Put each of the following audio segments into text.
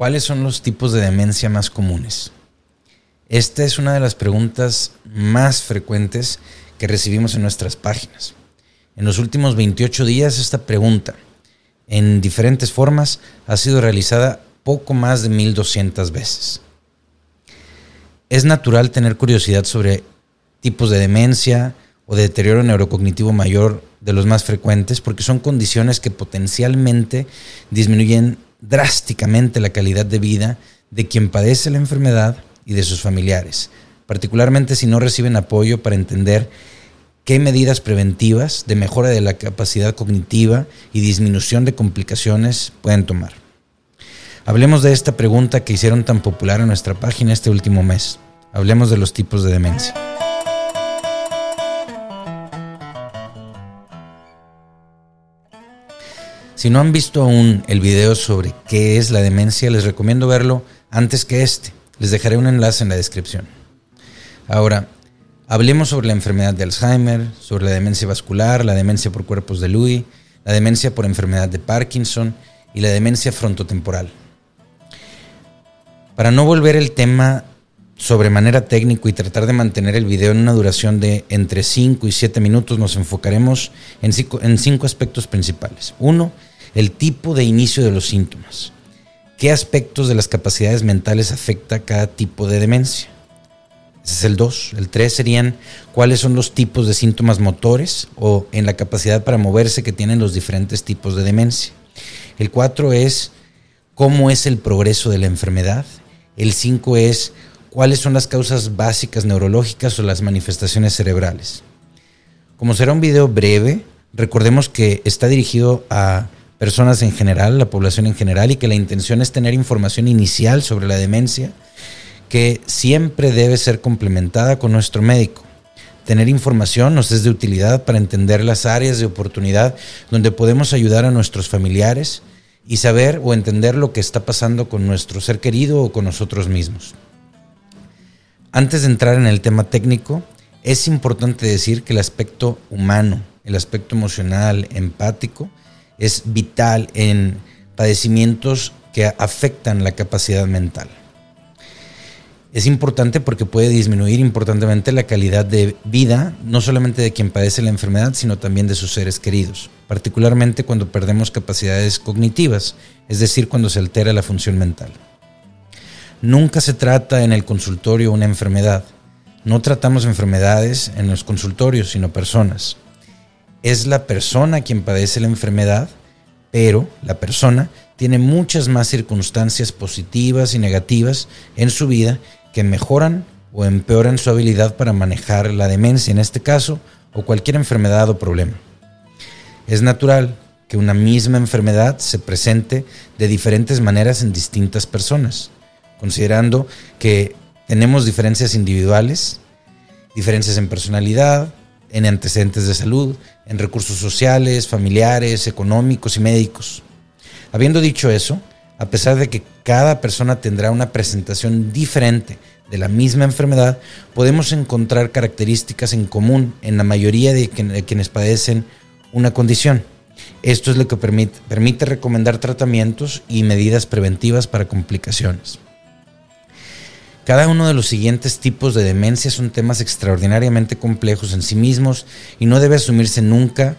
¿Cuáles son los tipos de demencia más comunes? Esta es una de las preguntas más frecuentes que recibimos en nuestras páginas. En los últimos 28 días esta pregunta, en diferentes formas, ha sido realizada poco más de 1200 veces. Es natural tener curiosidad sobre tipos de demencia o de deterioro neurocognitivo mayor de los más frecuentes porque son condiciones que potencialmente disminuyen drásticamente la calidad de vida de quien padece la enfermedad y de sus familiares, particularmente si no reciben apoyo para entender qué medidas preventivas de mejora de la capacidad cognitiva y disminución de complicaciones pueden tomar. Hablemos de esta pregunta que hicieron tan popular en nuestra página este último mes. Hablemos de los tipos de demencia. Si no han visto aún el video sobre qué es la demencia, les recomiendo verlo antes que este. Les dejaré un enlace en la descripción. Ahora, hablemos sobre la enfermedad de Alzheimer, sobre la demencia vascular, la demencia por cuerpos de Lewy, la demencia por enfermedad de Parkinson y la demencia frontotemporal. Para no volver el tema sobremanera técnico y tratar de mantener el video en una duración de entre 5 y 7 minutos, nos enfocaremos en cinco, en cinco aspectos principales. Uno, el tipo de inicio de los síntomas qué aspectos de las capacidades mentales afecta cada tipo de demencia. Ese es el 2. El 3 serían cuáles son los tipos de síntomas motores o en la capacidad para moverse que tienen los diferentes tipos de demencia. El 4 es cómo es el progreso de la enfermedad. El 5 es cuáles son las causas básicas neurológicas o las manifestaciones cerebrales. Como será un video breve, recordemos que está dirigido a personas en general, la población en general, y que la intención es tener información inicial sobre la demencia que siempre debe ser complementada con nuestro médico. Tener información nos es de utilidad para entender las áreas de oportunidad donde podemos ayudar a nuestros familiares y saber o entender lo que está pasando con nuestro ser querido o con nosotros mismos. Antes de entrar en el tema técnico, es importante decir que el aspecto humano, el aspecto emocional, empático, es vital en padecimientos que afectan la capacidad mental. Es importante porque puede disminuir importantemente la calidad de vida, no solamente de quien padece la enfermedad, sino también de sus seres queridos, particularmente cuando perdemos capacidades cognitivas, es decir, cuando se altera la función mental. Nunca se trata en el consultorio una enfermedad. No tratamos enfermedades en los consultorios, sino personas es la persona quien padece la enfermedad, pero la persona tiene muchas más circunstancias positivas y negativas en su vida que mejoran o empeoran su habilidad para manejar la demencia en este caso o cualquier enfermedad o problema. Es natural que una misma enfermedad se presente de diferentes maneras en distintas personas, considerando que tenemos diferencias individuales, diferencias en personalidad, en antecedentes de salud, en recursos sociales, familiares, económicos y médicos. Habiendo dicho eso, a pesar de que cada persona tendrá una presentación diferente de la misma enfermedad, podemos encontrar características en común en la mayoría de, quienes padecen una condición. Esto es lo que permite, recomendar tratamientos y medidas preventivas para complicaciones. Cada uno de los siguientes tipos de demencia son temas extraordinariamente complejos en sí mismos y no debe asumirse nunca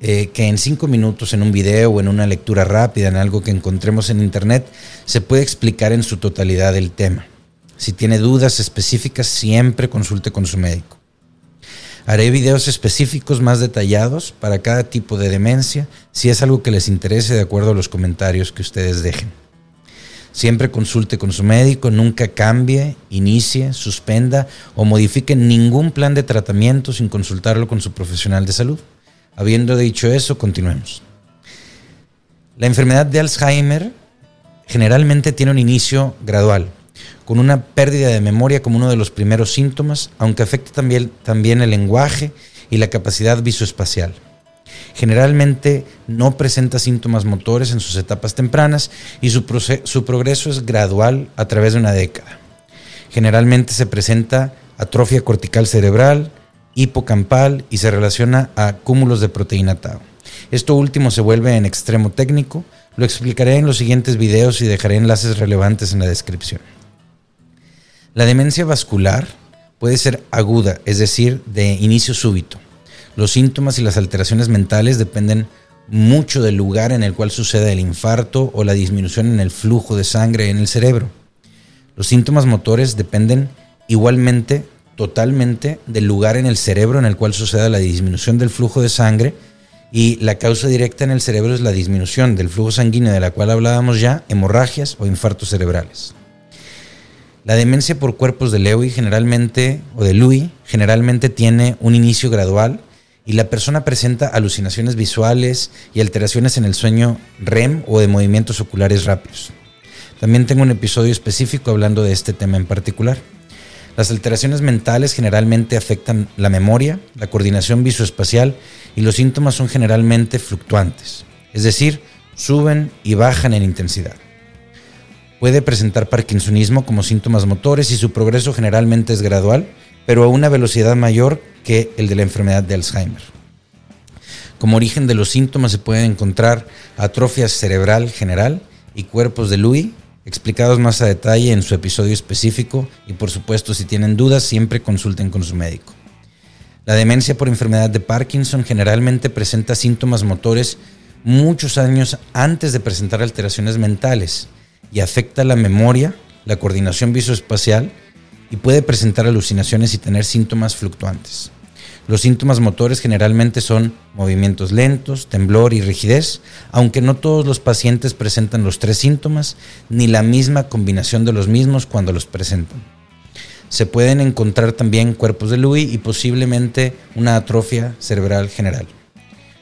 eh, que en cinco minutos en un video o en una lectura rápida en algo que encontremos en internet se puede explicar en su totalidad el tema. Si tiene dudas específicas, siempre consulte con su médico. Haré videos específicos más detallados para cada tipo de demencia si es algo que les interese de acuerdo a los comentarios que ustedes dejen. Siempre consulte con su médico, nunca cambie, inicie, suspenda o modifique ningún plan de tratamiento sin consultarlo con su profesional de salud. Habiendo dicho eso, continuemos. La enfermedad de Alzheimer generalmente tiene un inicio gradual, con una pérdida de memoria como uno de los primeros síntomas, aunque afecta también, también el lenguaje y la capacidad visoespacial. Generalmente no presenta síntomas motores en sus etapas tempranas y su, progreso es gradual a través de una década. Generalmente se presenta atrofia cortical cerebral, hipocampal y se relaciona a cúmulos de proteína tau. Esto último se vuelve en extremo técnico Lo explicaré en los siguientes videos y dejaré enlaces relevantes en la descripción. La demencia vascular puede ser aguda, es decir, de inicio súbito. Los síntomas y las alteraciones mentales dependen mucho del lugar en el cual sucede el infarto o la disminución en el flujo de sangre en el cerebro. Los síntomas motores dependen igualmente totalmente del lugar en el cerebro en el cual sucede la disminución del flujo de sangre y la causa directa en el cerebro es la disminución del flujo sanguíneo de la cual hablábamos ya, hemorragias o infartos cerebrales. La demencia por cuerpos de Lewy generalmente o de Lewy generalmente tiene un inicio gradual y la persona presenta alucinaciones visuales y alteraciones en el sueño REM o de movimientos oculares rápidos. También tengo un episodio específico hablando de este tema en particular. Las alteraciones mentales generalmente afectan la memoria, la coordinación visoespacial y los síntomas son generalmente fluctuantes, es decir, suben y bajan en intensidad. Puede presentar parkinsonismo como síntomas motores y su progreso generalmente es gradual, pero a una velocidad mayor que el de la enfermedad de Alzheimer. Como origen de los síntomas se pueden encontrar atrofia cerebral general y cuerpos de Lewy, explicados más a detalle en su episodio específico y por supuesto si tienen dudas siempre consulten con su médico. La demencia por enfermedad de Parkinson generalmente presenta síntomas motores muchos años antes de presentar alteraciones mentales y afecta la memoria, la coordinación visoespacial y puede presentar alucinaciones y tener síntomas fluctuantes. Los síntomas motores generalmente son movimientos lentos, temblor y rigidez, aunque no todos los pacientes presentan los tres síntomas ni la misma combinación de los mismos cuando los presentan. Se pueden encontrar también cuerpos de Lewy y posiblemente una atrofia cerebral general.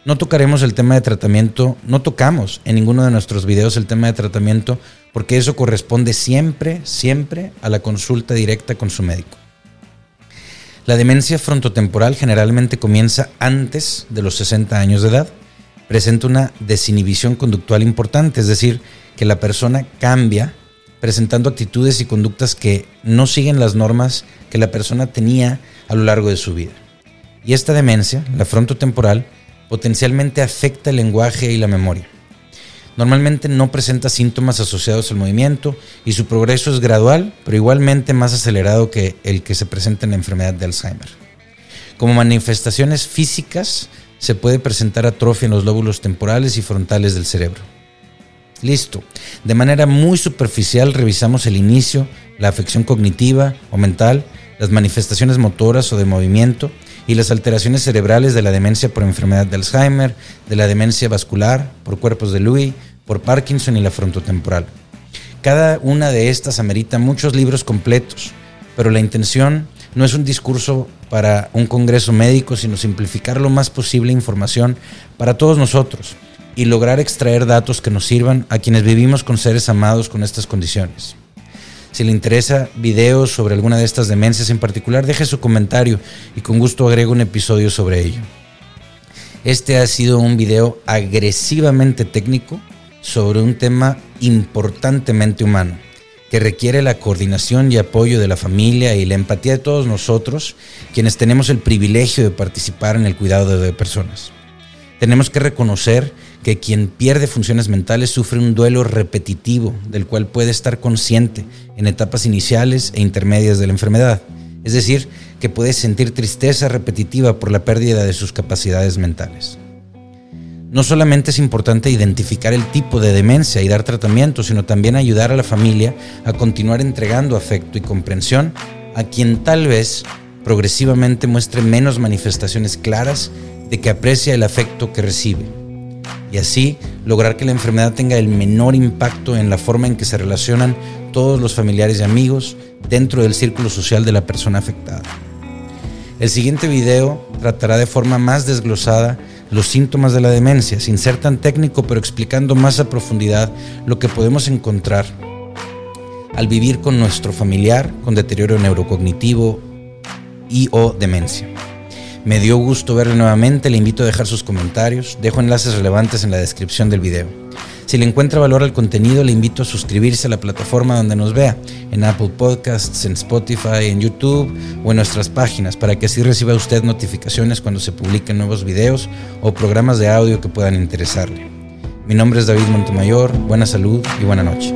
No tocaremos el tema de tratamiento, no tocamos en ninguno de nuestros videos el tema de tratamiento porque eso corresponde siempre, siempre a la consulta directa con su médico. La demencia frontotemporal generalmente comienza antes de los 60 años de edad. Presenta una desinhibición conductual importante, es decir, que la persona cambia presentando actitudes y conductas que no siguen las normas que la persona tenía a lo largo de su vida. Y esta demencia, la frontotemporal, potencialmente afecta el lenguaje y la memoria. Normalmente no presenta síntomas asociados al movimiento y su progreso es gradual, pero igualmente más acelerado que el que se presenta en la enfermedad de Alzheimer. Como manifestaciones físicas, se puede presentar atrofia en los lóbulos temporales y frontales del cerebro. Listo. De manera muy superficial revisamos el inicio, la afección cognitiva o mental, las manifestaciones motoras o de movimiento y las alteraciones cerebrales de la demencia por enfermedad de Alzheimer, de la demencia vascular, por cuerpos de Lewy, por Parkinson y la frontotemporal. Cada una de estas amerita muchos libros completos, pero la intención no es un discurso para un congreso médico, sino simplificar lo más posible información para todos nosotros y lograr extraer datos que nos sirvan a quienes vivimos con seres amados con estas condiciones. Si le interesa videos sobre alguna de estas demencias en particular, deje su comentario y con gusto agrego un episodio sobre ello. Este ha sido un video agresivamente técnico sobre un tema importantemente humano, que requiere la coordinación y apoyo de la familia y la empatía de todos nosotros, quienes tenemos el privilegio de participar en el cuidado de personas. Tenemos que reconocer que quien pierde funciones mentales sufre un duelo repetitivo del cual puede estar consciente en etapas iniciales e intermedias de la enfermedad. Es decir, que puede sentir tristeza repetitiva por la pérdida de sus capacidades mentales. No solamente es importante identificar el tipo de demencia y dar tratamiento, sino también ayudar a la familia a continuar entregando afecto y comprensión a quien tal vez progresivamente muestre menos manifestaciones claras de que aprecia el afecto que recibe. Y así lograr que la enfermedad tenga el menor impacto en la forma en que se relacionan todos los familiares y amigos dentro del círculo social de la persona afectada. El siguiente video tratará de forma más desglosada los síntomas de la demencia, sin ser tan técnico, pero explicando más a profundidad lo que podemos encontrar al vivir con nuestro familiar con deterioro neurocognitivo y o demencia. Me dio gusto verle nuevamente, le invito a dejar sus comentarios, dejo enlaces relevantes en la descripción del video. Si le encuentra valor al contenido, le invito a suscribirse a la plataforma donde nos vea, en Apple Podcasts, en Spotify, en YouTube o en nuestras páginas, para que así reciba usted notificaciones cuando se publiquen nuevos videos o programas de audio que puedan interesarle. Mi nombre es David Montemayor, buena salud y buena noche.